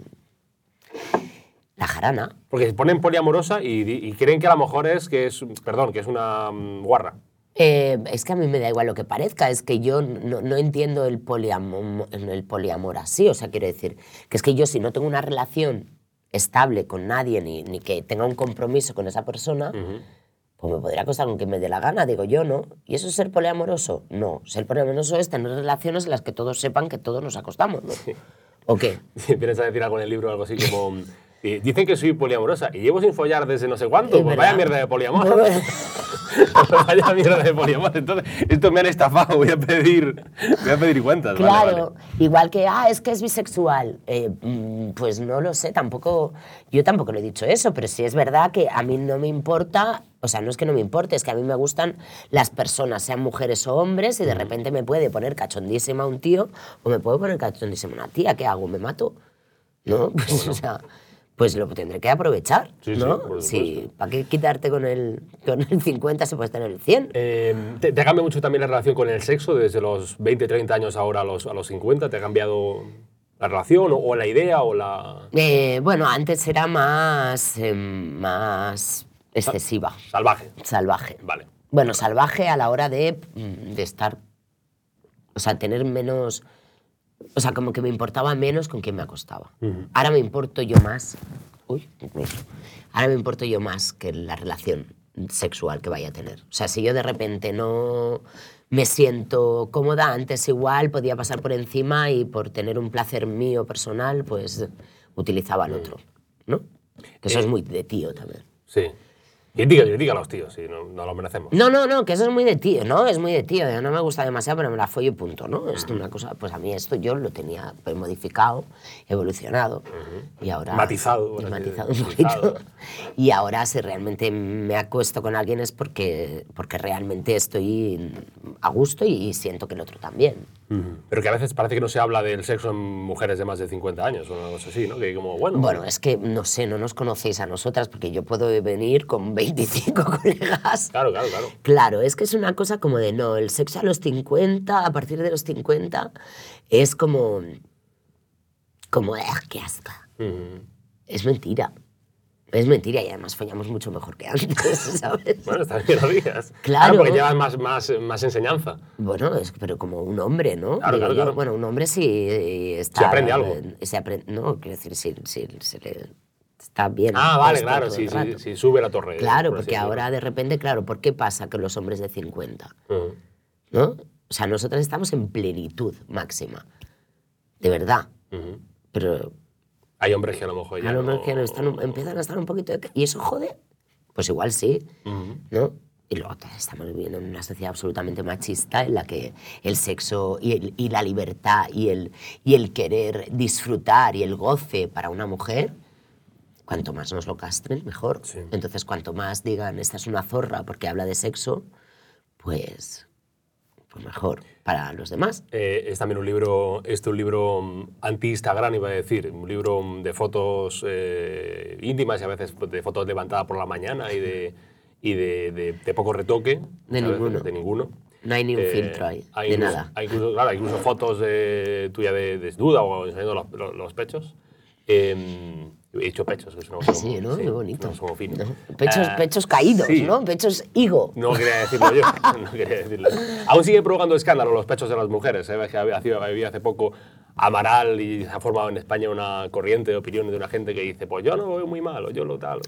la jarana. Porque se ponen poliamorosa y, y creen que a lo mejor es que es, perdón, que es una mm, guarra. Eh, es que a mí me da igual lo que parezca, es que yo no, no entiendo el, poliam- el poliamor así, o sea, quiero decir, que es que yo si no tengo una relación estable con nadie, ni, ni que tenga un compromiso con esa persona, pues me podría acostar con quien me dé la gana, digo yo, ¿no? ¿Y eso es ser poliamoroso? No, ser poliamoroso es tener relaciones en las que todos sepan que todos nos acostamos, ¿no? ¿O qué? Vienes a decir algo en el libro, algo así como. Dicen que soy poliamorosa y llevo sin follar desde no sé cuánto. Es Pues vaya mierda de poliamor. Vaya mierda de poliamor. Entonces, esto me han estafado, voy a pedir, voy a pedir cuentas. Claro, vale. igual que, ah, es que es bisexual. Eh, mm, pues no lo sé, tampoco, yo tampoco le he dicho eso, pero sí es verdad que a mí no me importa, o sea, no es que no me importe, es que a mí me gustan las personas, sean mujeres o hombres, y de repente me puede poner cachondísima un tío o me puede poner cachondísima una tía, ¿qué hago? ¿Me mato? ¿No? Pues, o sea, pues lo tendré que aprovechar, Sí, sí, Sí. ¿para qué quitarte con el, con el 50 si puedes tener el 100? Eh, ¿te, te ha cambiado mucho también la relación con el sexo desde los 20, 30 años ahora a los, a los 50? ¿Te ha cambiado la relación o, o la idea o la Eh, bueno, antes era más, eh, más excesiva, salvaje? salvaje. Vale. Bueno, salvaje a la hora de, mm, de estar, o sea, tener menos, o sea, como que me importaba menos con quién me acostaba. Ahora me importo yo más, uy, incluso, ahora me importo yo más que la relación sexual que vaya a tener. O sea, si yo de repente no me siento cómoda, antes igual podía pasar por encima y por tener un placer mío personal, pues utilizaba al otro, ¿no? Que eso es muy de tío también. Sí. Critica, critica a los tíos, sí, no, no lo merecemos. No, no, no, que eso es muy de tío, ¿no? Es muy de tío. yo No me gusta demasiado, pero me la follo y punto, ¿no? Es una cosa, pues a mí esto yo lo tenía pues, modificado, evolucionado y ahora... Matizado, y matizado un poquito. Y ahora si realmente me acuesto con alguien es porque, porque realmente estoy a gusto y siento que el otro también. Pero que a veces parece que no se habla del sexo en mujeres de más de 50 años o algo así, ¿no? Que como, bueno, Bueno, es que, no sé, no nos conocéis a nosotras porque yo puedo venir con 25 colegas claro, claro, claro. Claro, es que es una cosa como de no, el sexo a los 50, a partir de los 50, es como. como, ¡ah, qué asco! Ujú. Es mentira. Es mentira y además follamos mucho mejor que antes, ¿sabes? Bueno, está bien que lo digas. Claro. porque llevas más, más, más enseñanza. Bueno, es, pero como un hombre, ¿no? Claro, claro, claro. Bueno, un hombre sí está... Se aprende algo. Se aprende, no, quiero decir, sí, sí, se le está bien. Ah, vale, claro, sí, sí, sube la torre. Claro, por porque decirlo. ahora de repente, claro, ¿por qué pasa que los hombres de 50? Ujú. ¿no? O sea, nosotras estamos en plenitud máxima. De verdad. Pero Hay hombres que a lo mejor ya mejor no- que no están- empiezan a estar un poquito... de- ¿Y eso jode? Pues igual sí. ¿no? Y luego estamos viviendo en una sociedad absolutamente machista en la que el sexo y, el- y la libertad y el, y el querer disfrutar y el goce para una mujer, cuanto más nos lo castren, mejor. Sí. Entonces, cuanto más digan, esta es una zorra porque habla de sexo, pues, pues mejor para los demás. Eh, es también un libro, este un libro mm, anti-Instagram, iba a decir, un libro mm, de fotos eh, íntimas y a veces de fotos levantadas por la mañana y de, y de, de- de poco retoque. De a veces, ninguno. De ninguno. No hay ni un Eh, filtro ahí, hay de incluso- nada. Hay incluso, claro, hay incluso fotos de, tuya de desnuda o enseñando los, los- los pechos. Eh, he dicho pechos, que es un Sí, ¿no? Bonito. Fino. ¿no? Pechos, Eh, pechos caídos, sí. ¿no? Pechos higo. No quería decirlo yo. No quería decirlo. Aún sigue provocando escándalo los pechos de las mujeres. ¿eh? Que había, hace poco Amaral y se ha formado en España una corriente de opiniones de una gente que dice, pues yo no lo veo muy mal, o yo lo tal.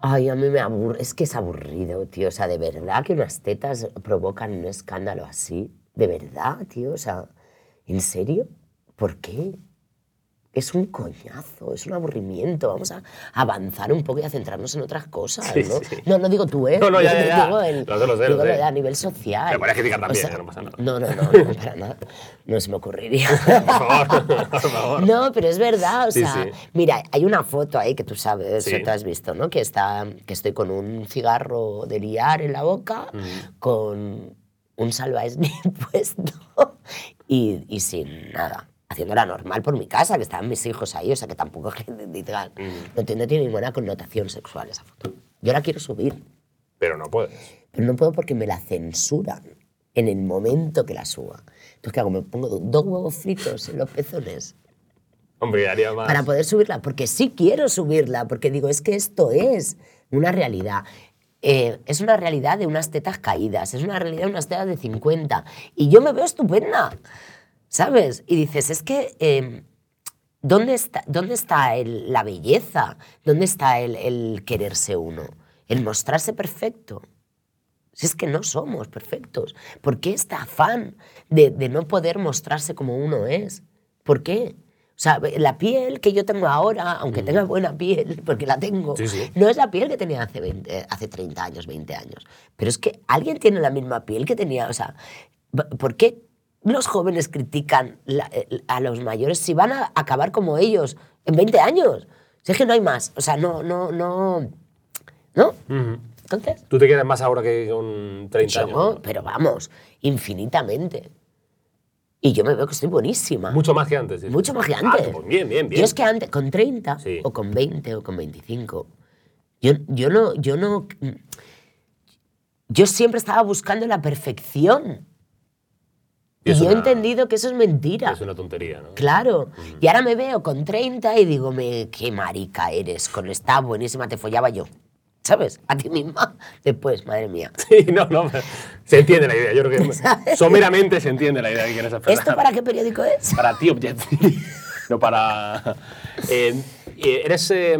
Ay, a mí me aburre. Es que es aburrido, tío. O sea, de verdad que unas tetas provocan un escándalo así. De verdad, tío. O sea, ¿en serio? ¿Por qué? Es un coñazo, es un aburrimiento. Vamos a avanzar un poco y a centrarnos en otras cosas, Sí, ¿no? sí. No, no digo tú, ¿eh? No, no, ya, ya. Digo, el- Lo sé, lo sé, lo digo sé. de a nivel social. Me puedes criticar O también, sea, no pasa nada. No, no, no, no, para nada. No se me ocurriría. Por favor, por favor. No, pero es verdad, o Sí, sea, mira, hay una foto ahí que tú sabes, o te has visto, ¿no? Que está, que estoy con un cigarro de liar en la boca, con un salvaesni puesto y, y sin nada, haciéndola normal por mi casa, que estaban mis hijos ahí, o sea, que tampoco digan, no, tiene- no tiene ninguna connotación sexual esa foto. Yo la quiero subir, Pero no puedes. pero no puedo porque me la censuran en el momento que la suba. Entonces, ¿qué hago? Me pongo do- dos huevos fritos en los pezones Hombre, haría más. para poder subirla, porque sí quiero subirla, porque digo, es que esto es una realidad. Eh, es una realidad de unas tetas caídas, es una realidad de unas tetas de 50. Y yo me veo estupenda, ¿sabes? Y dices, es que, eh, ¿dónde está, dónde está el- la belleza? ¿Dónde está el, el quererse uno? El mostrarse perfecto. Si es que no somos perfectos. ¿Por qué este afán de, de no poder mostrarse como uno es? ¿Por qué? O sea, la piel que yo tengo ahora, aunque tenga buena piel, porque la tengo, Mm. Sí, sí. no es la piel que tenía hace, 20 hace 30 años, 20 años. Pero es que alguien tiene la misma piel que tenía, o sea, ¿por qué los jóvenes critican la- eh, a los mayores si van a acabar como ellos en 20 años? Si es que no hay más, o sea, no, no, no, ¿no? Ujú. Entonces, ¿Tú te quedas más ahora que con 30 yo, años? pero vamos, infinitamente. Y yo me veo que estoy buenísima. Mucho más que antes. dices. Mucho más que Ah, antes. pues bien, bien, bien. Yo es que antes, con 30 Sí. o con 20 o con 25, yo, yo no, yo no, yo siempre estaba buscando la perfección. Y yo he entendido que eso es mentira. Es una tontería, ¿no? Claro. Y ahora me veo con 30 y digo, me, qué marica eres, con esta buenísima te follaba yo. ¿Sabes? A ti misma. Después, madre mía. Sí, no, no. Se entiende la idea. Yo creo que ¿Sabes? someramente se entiende la idea que quieres expresar. ¿Esto para qué periódico es? Para ti, Objective. no para. Eh, eh, eres eh,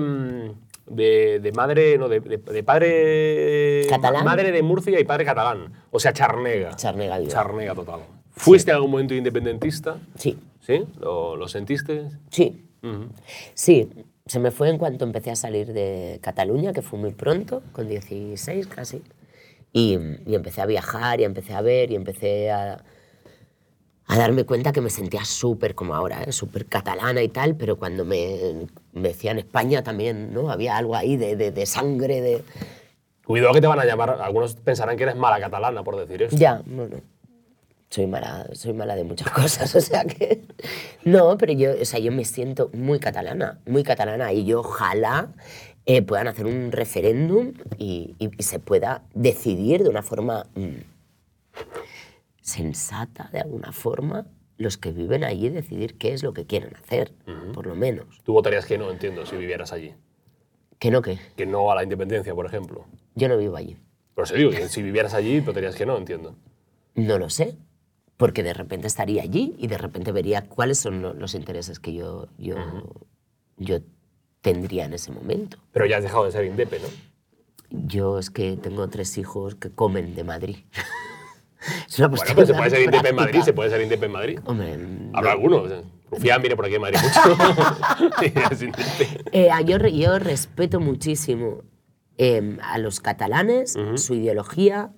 de, de madre. No, de, de- de padre. ¿Catalán? Madre de Murcia y padre catalán. O sea, charnega. Charnega viva. Charnega total. ¿Fuiste en algún momento independentista? Sí, ¿Sí? ¿Lo, lo sentiste? sí. Sí, se me fue en cuanto empecé a salir de Cataluña, que fue muy pronto, con 16 casi. Y, y empecé a viajar y empecé a ver y empecé a, a darme cuenta que me sentía súper como ahora, ¿eh? súper catalana y tal, pero cuando me, me decían España también, ¿no? Había algo ahí de, de- de sangre, de... Cuidado que te van a llamar. Algunos pensarán que eres mala catalana por decir esto. Ya, bueno. Soy mala, soy mala de muchas cosas, o sea que... No, pero yo, o sea, yo me siento muy catalana, muy catalana, y yo ojalá eh, puedan hacer un referéndum y, y- y se pueda decidir de una forma mm, sensata, de alguna forma, los que viven allí decidir qué es lo que quieren hacer, por lo menos. Tú votarías que no, entiendo, si vivieras allí. Que no, que Que no a la independencia, por ejemplo. yo no vivo allí. Pero se digo, si vivieras allí, votarías que no, entiendo. No lo sé, porque de repente estaría allí y de repente vería cuáles son lo- los intereses que yo, yo, yo tendría en ese momento. Pero ya has dejado de ser indepe, ¿no? Yo es que tengo tres hijos que comen de Madrid. es una Bueno, se puede ser indepe en. Madrid, se puede ser indepe en Madrid. Hombre, no. Habrá algunos. ¿eh? Rufián viene por aquí en Madrid mucho. Eh, yo, re- yo respeto muchísimo eh, a los catalanes, su ideología,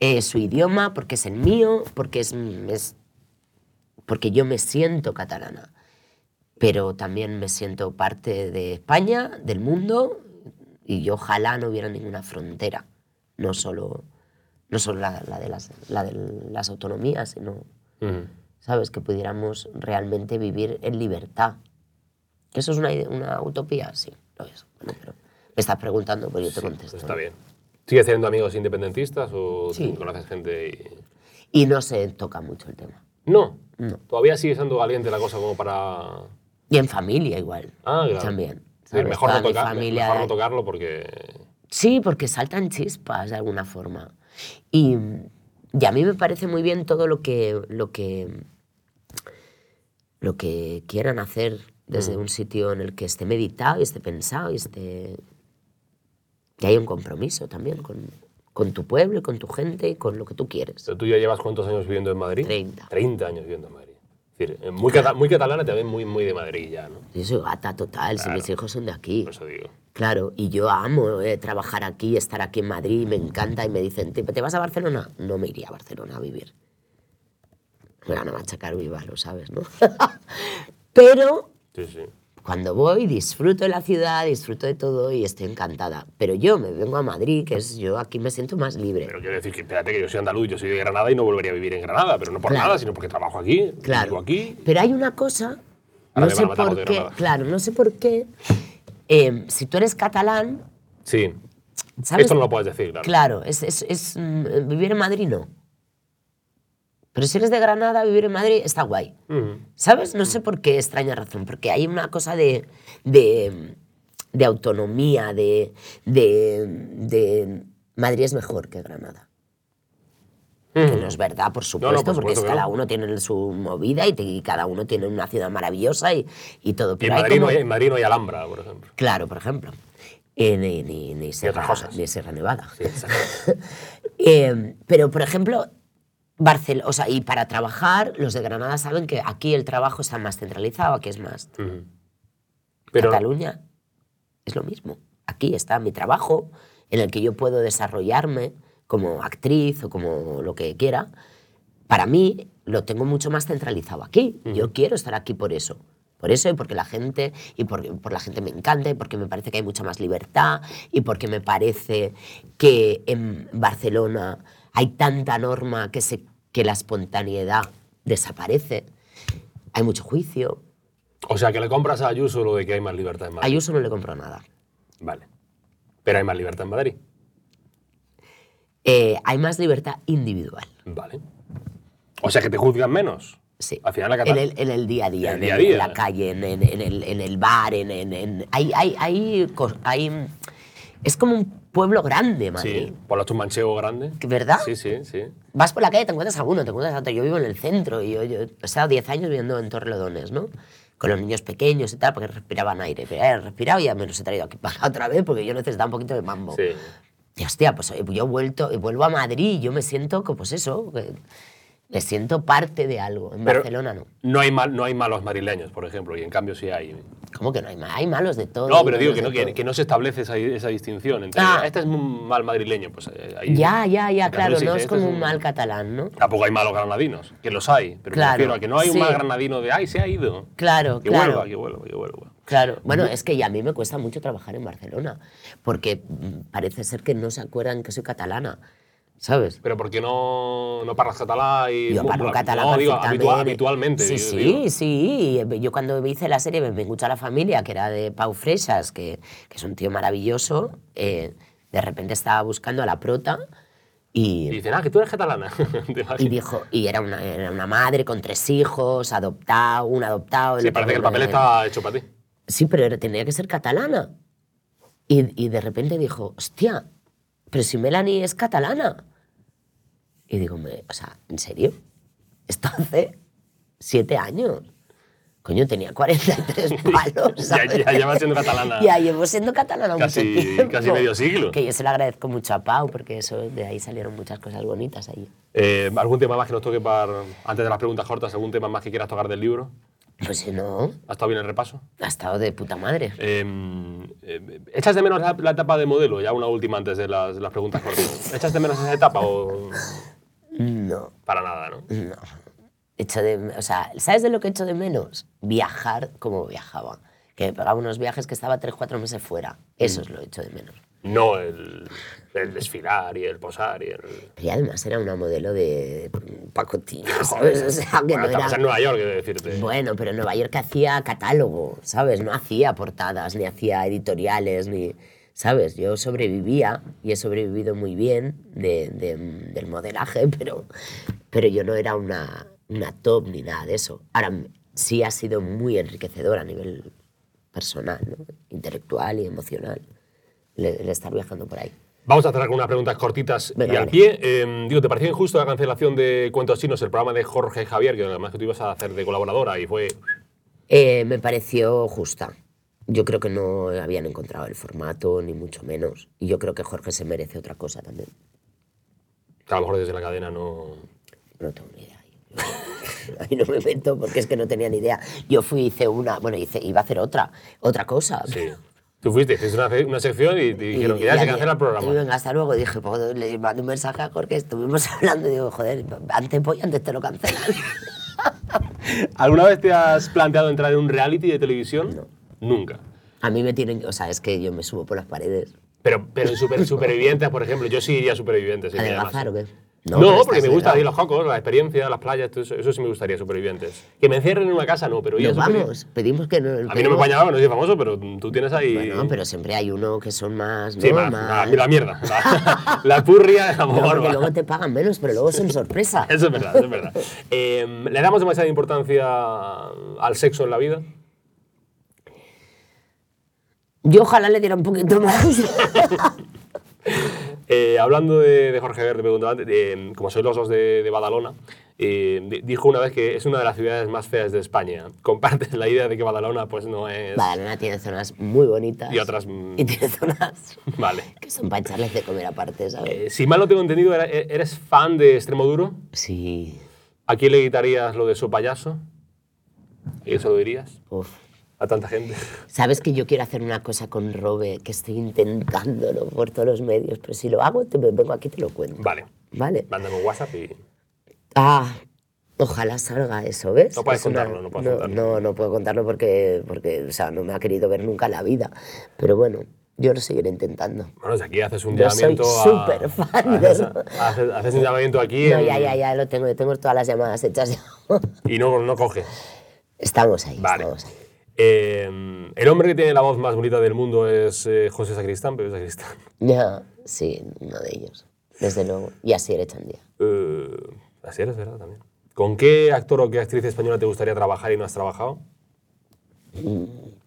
eh, su idioma, porque es el mío, porque, es, es- porque yo me siento catalana. Pero también me siento parte de España, del mundo, y yo ojalá no hubiera ninguna frontera, no solo, no solo la, la de las, la de las autonomías, sino, Ujú. ¿sabes? Que pudiéramos realmente vivir en libertad. ¿Eso es una, una utopía? Sí, lo es. Bueno, pero me estás preguntando, pues yo te contesto. Pues está bien. ¿Sigues teniendo amigos independentistas o Sí. conoces gente? y- Y no se toca mucho el tema. No. No. Todavía sigue siendo valiente la cosa como para. Y en familia igual. Ah, claro. También. ¿sabes? mejor, no tocar- familia mejor no tocarlo porque. Sí, porque saltan chispas de alguna forma. Y, y a mí me parece muy bien todo lo que, lo que, lo que quieran hacer desde un sitio en el que esté meditado y esté pensado y esté... que haya un compromiso también con, con tu pueblo y con tu gente y con lo que tú quieres. Pero tú ya llevas cuántos años viviendo en Madrid? 30. 30 años viviendo en Madrid. Es decir, eh, muy, cata- muy catalana, también muy, muy de Madrid ya, ¿no? Yo soy gata total, si mis hijos son de aquí. Por eso digo. Claro, y yo amo eh, trabajar aquí, estar aquí en Madrid, me encanta y me dicen, ¿te, te vas a Barcelona? No me iría a Barcelona a vivir. Me van a machacar viva, lo sabes, ¿no? Pero Sí, sí. Cuando voy disfruto de la ciudad, disfruto de todo y estoy encantada. Pero yo me vengo a Madrid, que es yo aquí me siento más libre. Pero quiero decir que, espérate, que yo soy andaluz, yo soy de Granada y no volvería a vivir en Granada, pero no por Claro. nada, sino porque trabajo aquí, vivo Claro. aquí. Pero hay una cosa, Ahora no sé por qué, claro, no sé por qué, eh, si tú eres catalán, Sí. ¿sabes? Esto no lo puedes decir, claro. Claro, es, es- es, mm, vivir en Madrid no. Pero si eres de Granada, vivir en Madrid está guay. Ujú. ¿Sabes? No sé por qué extraña razón, porque hay una cosa de, de, de autonomía, de, de, de Madrid es mejor que Granada. Que no es verdad, por supuesto, por porque supuesto es que cada no. uno tiene su movida y, te- y cada uno tiene una ciudad maravillosa y, y todo. Y en Pero Madrid, no como- hay, en Madrid no hay Alhambra, por ejemplo. Claro, por ejemplo. Eh, ni, ni, ni Sierra, ni Nevada. Sí. Eh, pero, por ejemplo, Barcel o sea, y para trabajar, los de Granada saben que aquí el trabajo está más centralizado, aquí es más. Ujú. Pero, Cataluña es lo mismo. Aquí está mi trabajo en el que yo puedo desarrollarme como actriz o como lo que quiera. Para mí lo tengo mucho más centralizado aquí. Yo quiero estar aquí por eso. Por eso y porque la gente, y porque por la gente me encanta, y porque me parece que hay mucha más libertad, y porque me parece que en Barcelona hay tanta norma que, se, que la espontaneidad desaparece. Hay mucho juicio. o sea, que le compras a Ayuso lo de que hay más libertad en A Madrid. Ayuso no le compro nada. Vale. Pero hay más libertad en Madrid. Eh, hay más libertad individual. Vale. O sea, que te juzgan menos. Sí. Al final la en el, en el día a día, En el en, día en día. la calle, en, el, en el bar, en, en- en- hay, hay, hay, hay- es como un pueblo grande, Madrid. Sí, por los manchego grande. ¿Verdad? Sí, sí, sí. Vas por la calle, te encuentras a uno, te encuentras a otro. Yo vivo en el centro y yo, yo he estado 10 años viviendo en Torrelodones, ¿no? Con los niños pequeños y tal, porque respiraban aire. Pero he respirado y ya me los he traído aquí para otra vez porque yo necesitaba un poquito de mambo. Sí. Y hostia, pues yo he vuelto, vuelvo a Madrid y yo me siento, que, pues eso, que me siento parte de algo. En Pero Barcelona no. No hay, mal, no hay malos madrileños, por ejemplo, y en cambio sí hay. ¿Cómo que no hay, ma- hay malos de todo? No, pero digo malos que no, que, que no se establece esa, esa distinción entre. Ah. Este es un mal madrileño, pues eh, ahí. Ya, ya, ya, claro, no es dice, como este un mal catalán, ¿no? Tampoco hay malos granadinos, que los hay, pero Claro, me refiero a que no hay un sí. mal granadino de ¡ay, se ha ido! Claro, Que claro. vuelva, que vuelva, que vuelva. Claro, bueno, es que a mí me cuesta mucho trabajar en Barcelona, porque mm, parece ser que no se acuerdan que soy catalana, ¿sabes? Pero ¿por qué no, no parlas catalán y. Yo parlo catalán no, digo, habitualmente. Sí, sí, digo. sí. Yo cuando hice la serie Me a la familia, que era de Pau Fresas, que, que es un tío maravilloso, eh, de repente estaba buscando a la prota Y y, dicen, ah, que tú eres catalana. Y dijo, y era una, era una madre con tres hijos, adoptado, un adoptado. Sí, parece que el papel estaba hecho para ti. Sí, pero tenía que ser catalana. Y, y de repente dijo, hostia, pero si Melanie es catalana. Y digo, me- o sea, ¿en serio? Esto hace siete años. Coño, tenía 43 palos. Ya- ya llevas siendo catalana. Ya llevo siendo catalana Casi- mucho tiempo. casi medio siglo. Que yo se lo agradezco mucho a Pau, porque eso, de ahí salieron muchas cosas bonitas ahí. Eh, ¿Algún tema más que nos toque para, antes de las preguntas cortas, algún tema más que quieras tocar del libro? Pues si no, ¿Ha estado bien el repaso? ha estado de puta madre. Eh, eh, ¿Echas de menos la, la etapa de modelo? Ya una última antes de las, de las preguntas cortas. ¿Echas de menos esa etapa o No. para nada, no? No. Echo de, o sea, ¿sabes de lo que echo de menos? Viajar como viajaba. Que me pegaba unos viajes que estaba tres, cuatro meses fuera. Eso es lo echo de menos. No el, el desfilar y el posar y el... Y además era una modelo de pacotilla, ¿sabes? O sea, que Bueno, no era... en Nueva York, de decirte. Bueno, pero en Nueva York hacía catálogo, ¿sabes? No hacía portadas, ni hacía editoriales, ni... ¿Sabes? Yo sobrevivía y he sobrevivido muy bien de- de- del modelaje, pero, pero yo no era una, una top ni nada de eso. Ahora, sí ha sido muy enriquecedor a nivel personal, ¿no? intelectual y emocional, el, el estar viajando por ahí. Vamos a cerrar con unas preguntas cortitas Venga, y al vale. pie. Eh, digo, ¿te pareció injusto la cancelación de Cuentos Chinos, el programa de Jorge Javier, que además que tú ibas a hacer de colaboradora y fue... Eh, me pareció justa. Yo creo que no habían encontrado el formato, ni mucho menos. Y yo creo que Jorge se merece otra cosa también. a lo mejor desde la cadena no... No tengo ni idea. Ahí no me meto porque es que no tenía ni idea. Yo fui, hice una, bueno, hice, iba a hacer otra, otra cosa. Sí. Tú fuiste, hiciste una, una sección y te dijeron que ya se cancela el Y programa. venga, hasta luego. Y dije, pues, le mandé un mensaje a Jorge, estuvimos hablando y digo, joder, antes voy, antes te lo cancelan. ¿Alguna vez te has planteado entrar en un reality de televisión? Nunca. A mí me tienen, o sea, es que yo me subo por las paredes. Pero, pero en super, supervivientes, por ejemplo, yo sí iría a supervivientes. ¿A ¿Adelgazar o qué? No, porque me gusta ir los jocos, la experiencia, las playas, todo eso, eso sí me gustaría, supervivientes. Que me encierren en una casa, no, pero supervi- vamos, pedimos que no. A mí no me apañaba, no soy famoso, pero tú tienes ahí... Bueno, pero siempre hay uno que son más. ¿no? Sí, más, la, la mierda. La, la purria, la No, luego te pagan menos, pero luego son sorpresa. Eso es verdad, eso es verdad. Eh, ¿Le damos demasiada importancia al sexo en la vida? Yo ojalá le diera un poquito más. Eh, hablando de, de Jorge Verde, preguntaba antes, eh, como sois los dos de, de Badalona, eh, di- dijo una vez que es una de las ciudades más feas de España. ¿Compartes la idea de que Badalona pues no es... Badalona tiene zonas muy bonitas. Y otras, mm. Y tiene zonas Vale. que son para echarles de comer aparte, ¿sabes? Eh, si mal no tengo entendido, era- ¿eres fan de Extremoduro? Sí. ¿A quién le quitarías lo de su payaso? ¿Y eso lo dirías? Uf. A tanta gente. Sabes que yo quiero hacer una cosa con Robe, que estoy intentándolo por todos los medios, pero si lo hago, te vengo aquí y te lo cuento. Vale. ¿Vale? Mándame un WhatsApp y... Ah, ojalá salga eso, ¿ves? No puedes Es una- contarlo, no puedes no, contarlo. No, no puedo contarlo porque, porque o sea, no me ha querido ver nunca la vida. Pero bueno, yo lo seguiré intentando. Bueno, desde aquí haces un Yo soy llamamiento a... súper fan de haces, eso. haces- haces un llamamiento aquí No, en- ya, ya, ya lo tengo, tengo todas las llamadas hechas ya. y no, no coge. Estamos ahí, Vale. estamos ahí. Eh, el hombre que tiene la voz más bonita del mundo es eh, José Sacristán, Pepe Sacristán. Ya, sí, uno de ellos, desde luego. Y así era Echandía. Eh, así eres, ¿verdad? También. ¿Con qué actor o qué actriz española te gustaría trabajar y no has trabajado?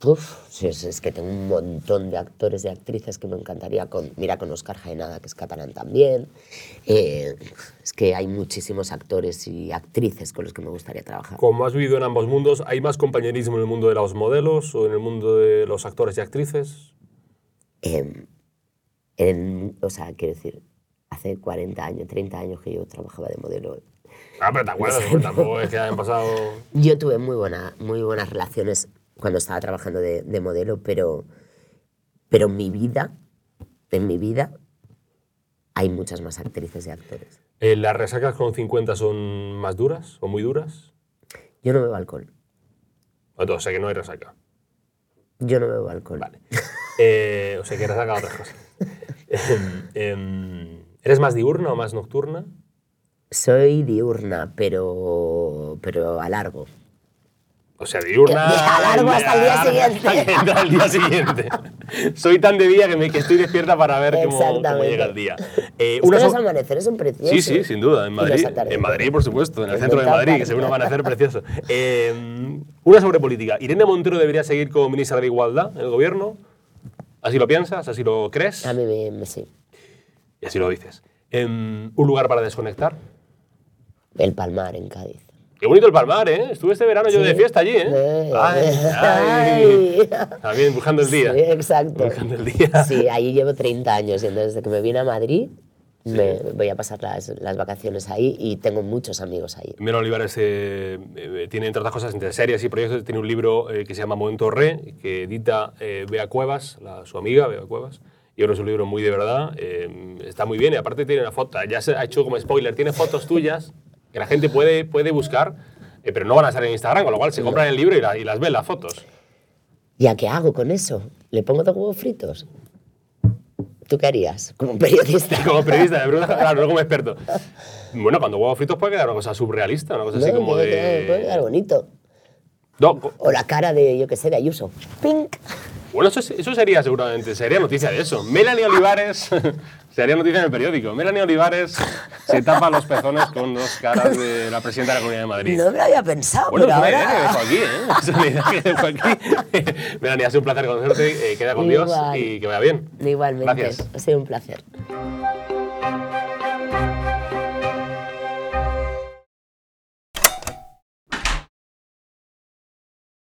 Uf, sí, es, es que tengo un montón de actores y actrices que me encantaría con. Mira, con Oscar Jaenada, que es catalán también. Eh, es que hay muchísimos actores y actrices con los que me gustaría trabajar. Como has vivido en ambos mundos, ¿hay más compañerismo en el mundo de los modelos o en el mundo de los actores y actrices? Eh, en- o sea, quiero decir, hace 40 años, 30 años que yo trabajaba de modelo. Ah, pero te acuerdas, tampoco es que hayan pasado... Yo tuve muy, buena, muy buenas relaciones cuando estaba trabajando de, de modelo, pero, pero en mi vida, en mi vida, hay muchas más actrices y actores. Eh, ¿Las resacas con 50 son más duras o muy duras? Yo no bebo alcohol. O sea que no hay resaca. Yo no bebo alcohol. Vale. Eh, o sea que resaca otras cosas. Em, ¿Eres más diurna o más nocturna? Soy diurna, pero, pero a largo. O sea, diurna. A largo hasta el día siguiente. Hasta el día siguiente. Soy tan de día que, me, que estoy despierta para ver cómo, cómo llega el día. Eh, so- amaneceres son preciosos. Sí, sí, sin duda, en Madrid. En Madrid, por supuesto, en el centro de. Madrid, que se ve un amanecer precioso. Eh, una sobre política. ¿Irene Montero debería seguir como ministra de la Igualdad en el gobierno? ¿Así lo piensas? ¿Así lo crees? A mí me, me- sí. Y así lo dices. Em, ¿Un lugar para desconectar? El Palmar en Cádiz. Qué bonito el Palmar, ¿eh? Estuve este verano yo Sí. de fiesta allí, ¿eh? Ay, ay. ay. También buscando el día. Sí, exacto. Buscando el día. Sí, ahí llevo 30 años y entonces desde que me vine a Madrid me voy a pasar las, las vacaciones ahí y tengo muchos amigos ahí. Mero Olivares eh, eh, tiene, entre otras cosas, entre series y proyectos, tiene un libro eh, que se llama Momento Re, que edita eh, Bea Cuevas, la- su amiga Bea Cuevas. Y ahora es un libro muy de verdad, eh, está muy bien y aparte tiene una foto, ya se ha hecho como spoiler, tiene fotos tuyas que la gente puede, puede buscar, eh, pero no van a estar en Instagram, con lo cual se compran el libro y, la- y las ven las fotos. ¿Ya qué hago con eso? ¿Le pongo dos huevos fritos? ¿Tú qué harías como periodista? Como periodista, de verdad, claro, no como experto. Bueno, cuando huevos fritos puede quedar una cosa surrealista, una cosa así No, como puede quedar- puede quedar de... bonito. No, O la cara de, yo qué sé, de Ayuso. ¡Pink! Bueno, eso, eso sería seguramente, sería noticia de eso. Melanie Olivares, sería noticia en el periódico. Melanie Olivares se tapa los pezones con dos caras de la presidenta de la Comunidad de Madrid. No me lo había pensado, bueno, es pero una idea que dejo aquí, ¿eh? Es una idea que dejo aquí. Melanie, ha sido un placer conocerte, eh, queda con Dios y que vaya bien. Igualmente, Gracias. ha sido un placer.